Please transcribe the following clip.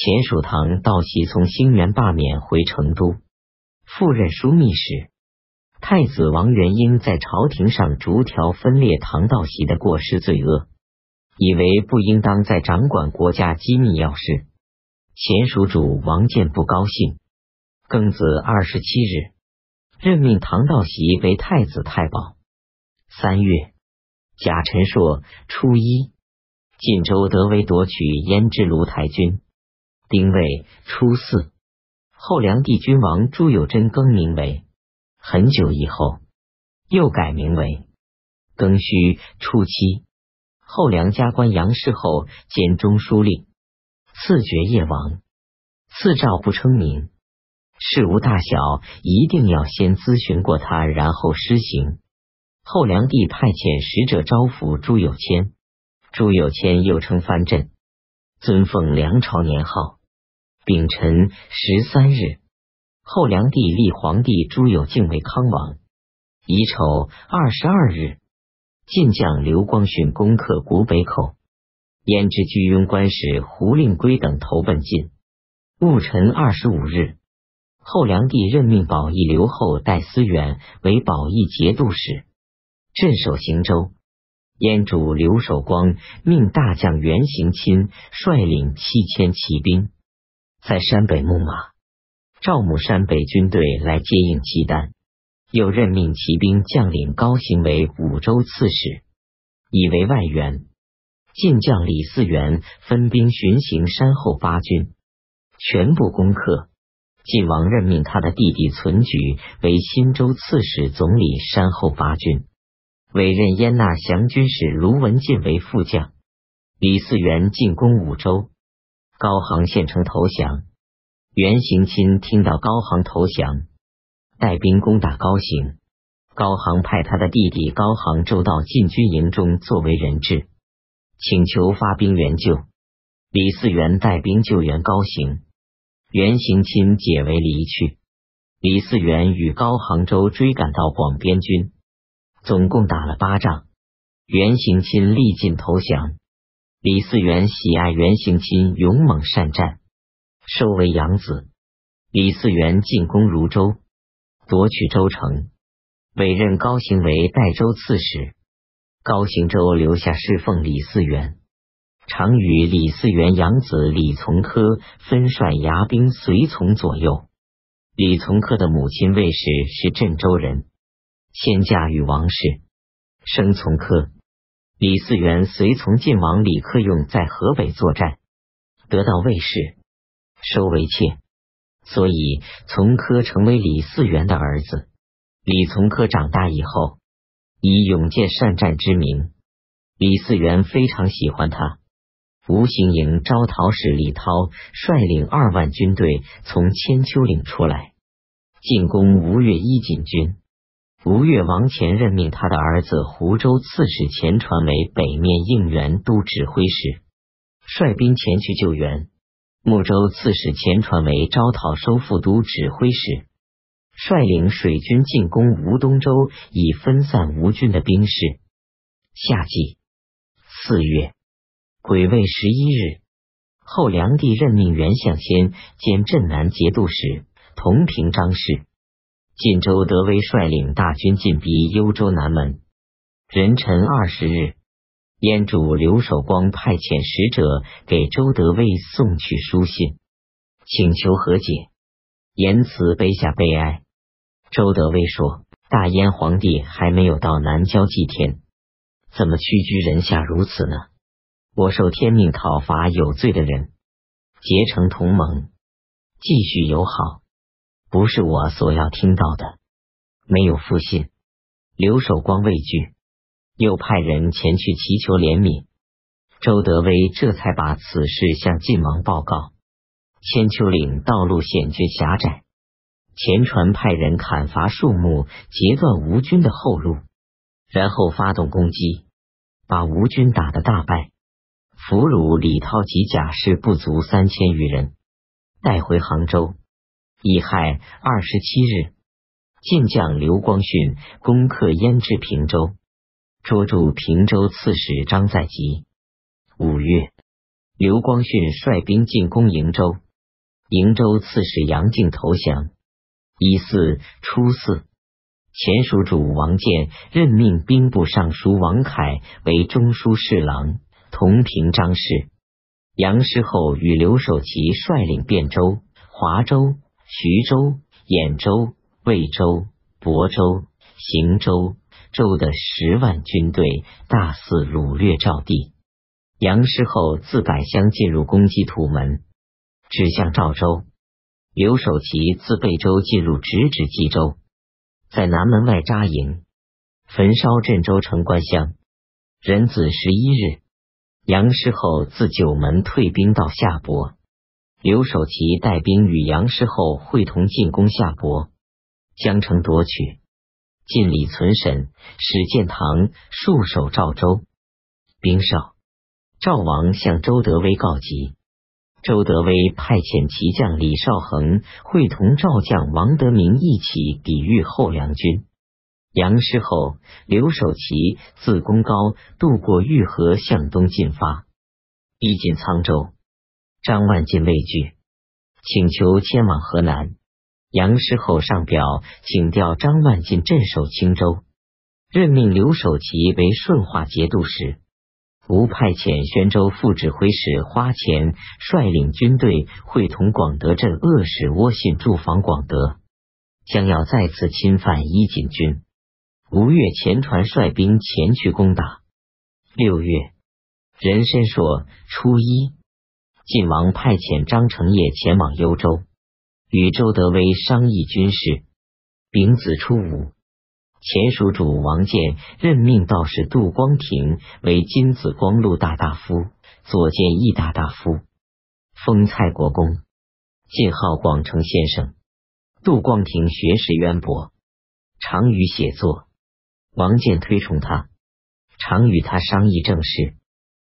前蜀唐道喜从兴元罢免回成都，赴任枢密使。太子王元英在朝廷上逐条分裂唐道喜的过失罪恶，以为不应当再掌管国家机密要事。前蜀主王建不高兴。庚子二十七日，任命唐道喜为太子太保。三月，甲辰朔初一，晋州德威夺取燕之卢台军。丁未初四，后梁帝君王朱友贞更名为。很久以后，又改名为庚戌初七。后梁加官杨氏后兼中书令，赐爵业王，赐诏不称名。事无大小，一定要先咨询过他，然后施行。后梁帝派遣使者招抚朱有谦，朱有谦又称藩镇，尊奉梁朝年号。丙辰十三日。后梁帝立皇帝朱友敬为康王。乙丑二十二日，晋将刘光训攻克古北口，燕之居庸官使胡令圭等投奔晋。戊辰二十五日，后梁帝任命保义刘后代思远为保义节度使，镇守行州。燕主刘守光命大将袁行钦率领七千骑兵，在山北牧马。赵母山北军队来接应契丹，又任命骑兵将领高行为武州刺史，以为外援。晋将李嗣源分兵巡行山后八军，全部攻克。晋王任命他的弟弟存举为新州刺史，总理山后八军，委任燕纳降军使卢文进为副将。李嗣源进攻武州，高行献城投降。袁行钦听到高行投降，带兵攻打高行。高行派他的弟弟高行周到禁军营中作为人质，请求发兵援救。李嗣源带兵救援高行，袁行钦解围离去。李嗣源与高行周追赶到广边军，总共打了八仗。袁行钦力尽投降。李嗣源喜爱袁行钦勇猛善战。收为养子，李嗣源进攻汝州，夺取州城，委任高行为代州刺史。高行州留下侍奉李嗣源，常与李嗣源养子李从珂分率牙兵随从左右。李从珂的母亲魏氏是镇州人，先嫁与王氏，生从珂。李嗣源随从晋王李克用在河北作战，得到卫士。收为妾，所以从科成为李嗣源的儿子。李从科长大以后，以勇健善战之名，李嗣源非常喜欢他。吴行营招讨使李涛率领二万军队从千秋岭出来进攻吴越一锦军。吴越王前任命他的儿子湖州刺史钱传为北面应援都指挥使，率兵前去救援。睦州刺史钱传为招讨收复都指挥使，率领水军进攻吴东州，以分散吴军的兵士。夏季四月癸未十一日，后梁帝任命袁相先兼镇南节度使，同平章事。晋州德威率领大军进逼幽州南门。壬辰二十日。燕主刘守光派遣使者给周德威送去书信，请求和解，言辞卑下悲哀。周德威说：“大燕皇帝还没有到南郊祭天，怎么屈居人下如此呢？我受天命讨伐有罪的人，结成同盟，继续友好，不是我所要听到的。”没有复信，刘守光畏惧。又派人前去祈求怜悯，周德威这才把此事向晋王报告。千秋岭道路险峻狭窄，前传派人砍伐树木，截断吴军的后路，然后发动攻击，把吴军打得大败，俘虏李涛及甲士不足三千余人，带回杭州。乙亥二十七日，晋将刘光训攻克燕至平州。捉住平州刺史张在吉。五月，刘光训率兵进攻瀛州，瀛州刺史杨敬投降。一四初四，前蜀主王建任命兵部尚书王凯为中书侍郎，同平章事。杨师厚与刘守奇率领汴州、华州、徐州、兖州、魏州、亳州、邢州州的十万军队，大肆掳掠赵地。杨师厚自百乡进入攻击土门，指向赵州。刘守奇自贝州进入，直指冀州，在南门外扎营，焚烧镇州城关乡。壬子十一日，杨师厚自九门退兵到夏伯，刘守奇带兵与杨师厚会同进攻夏伯，江城夺取。晋李存审、史建堂戍守赵州，兵少。赵王向周德威告急，周德威派遣骑将李少恒会同赵将王德明一起抵御后梁军。杨师厚、刘守奇自宫高渡过御河，向东进发，逼近沧州。张万进畏惧，请求迁往河南。杨师厚上表请调张万进镇守青州，任命刘守奇为顺化节度使。吴派遣宣州副指挥使花钱率领军队会同广德镇恶使窝信驻防广德，将要再次侵犯伊锦军。吴越前船率兵前去攻打。六月，壬申朔初一，晋王派遣张承业前往幽州，与周德威商议军事。丙子初五。前蜀主王建任命道士杜光庭为金紫光禄大大夫、左建议大大夫，封蔡国公，晋号广成先生。杜光庭学识渊博，常于写作。王建推崇他，常与他商议政事。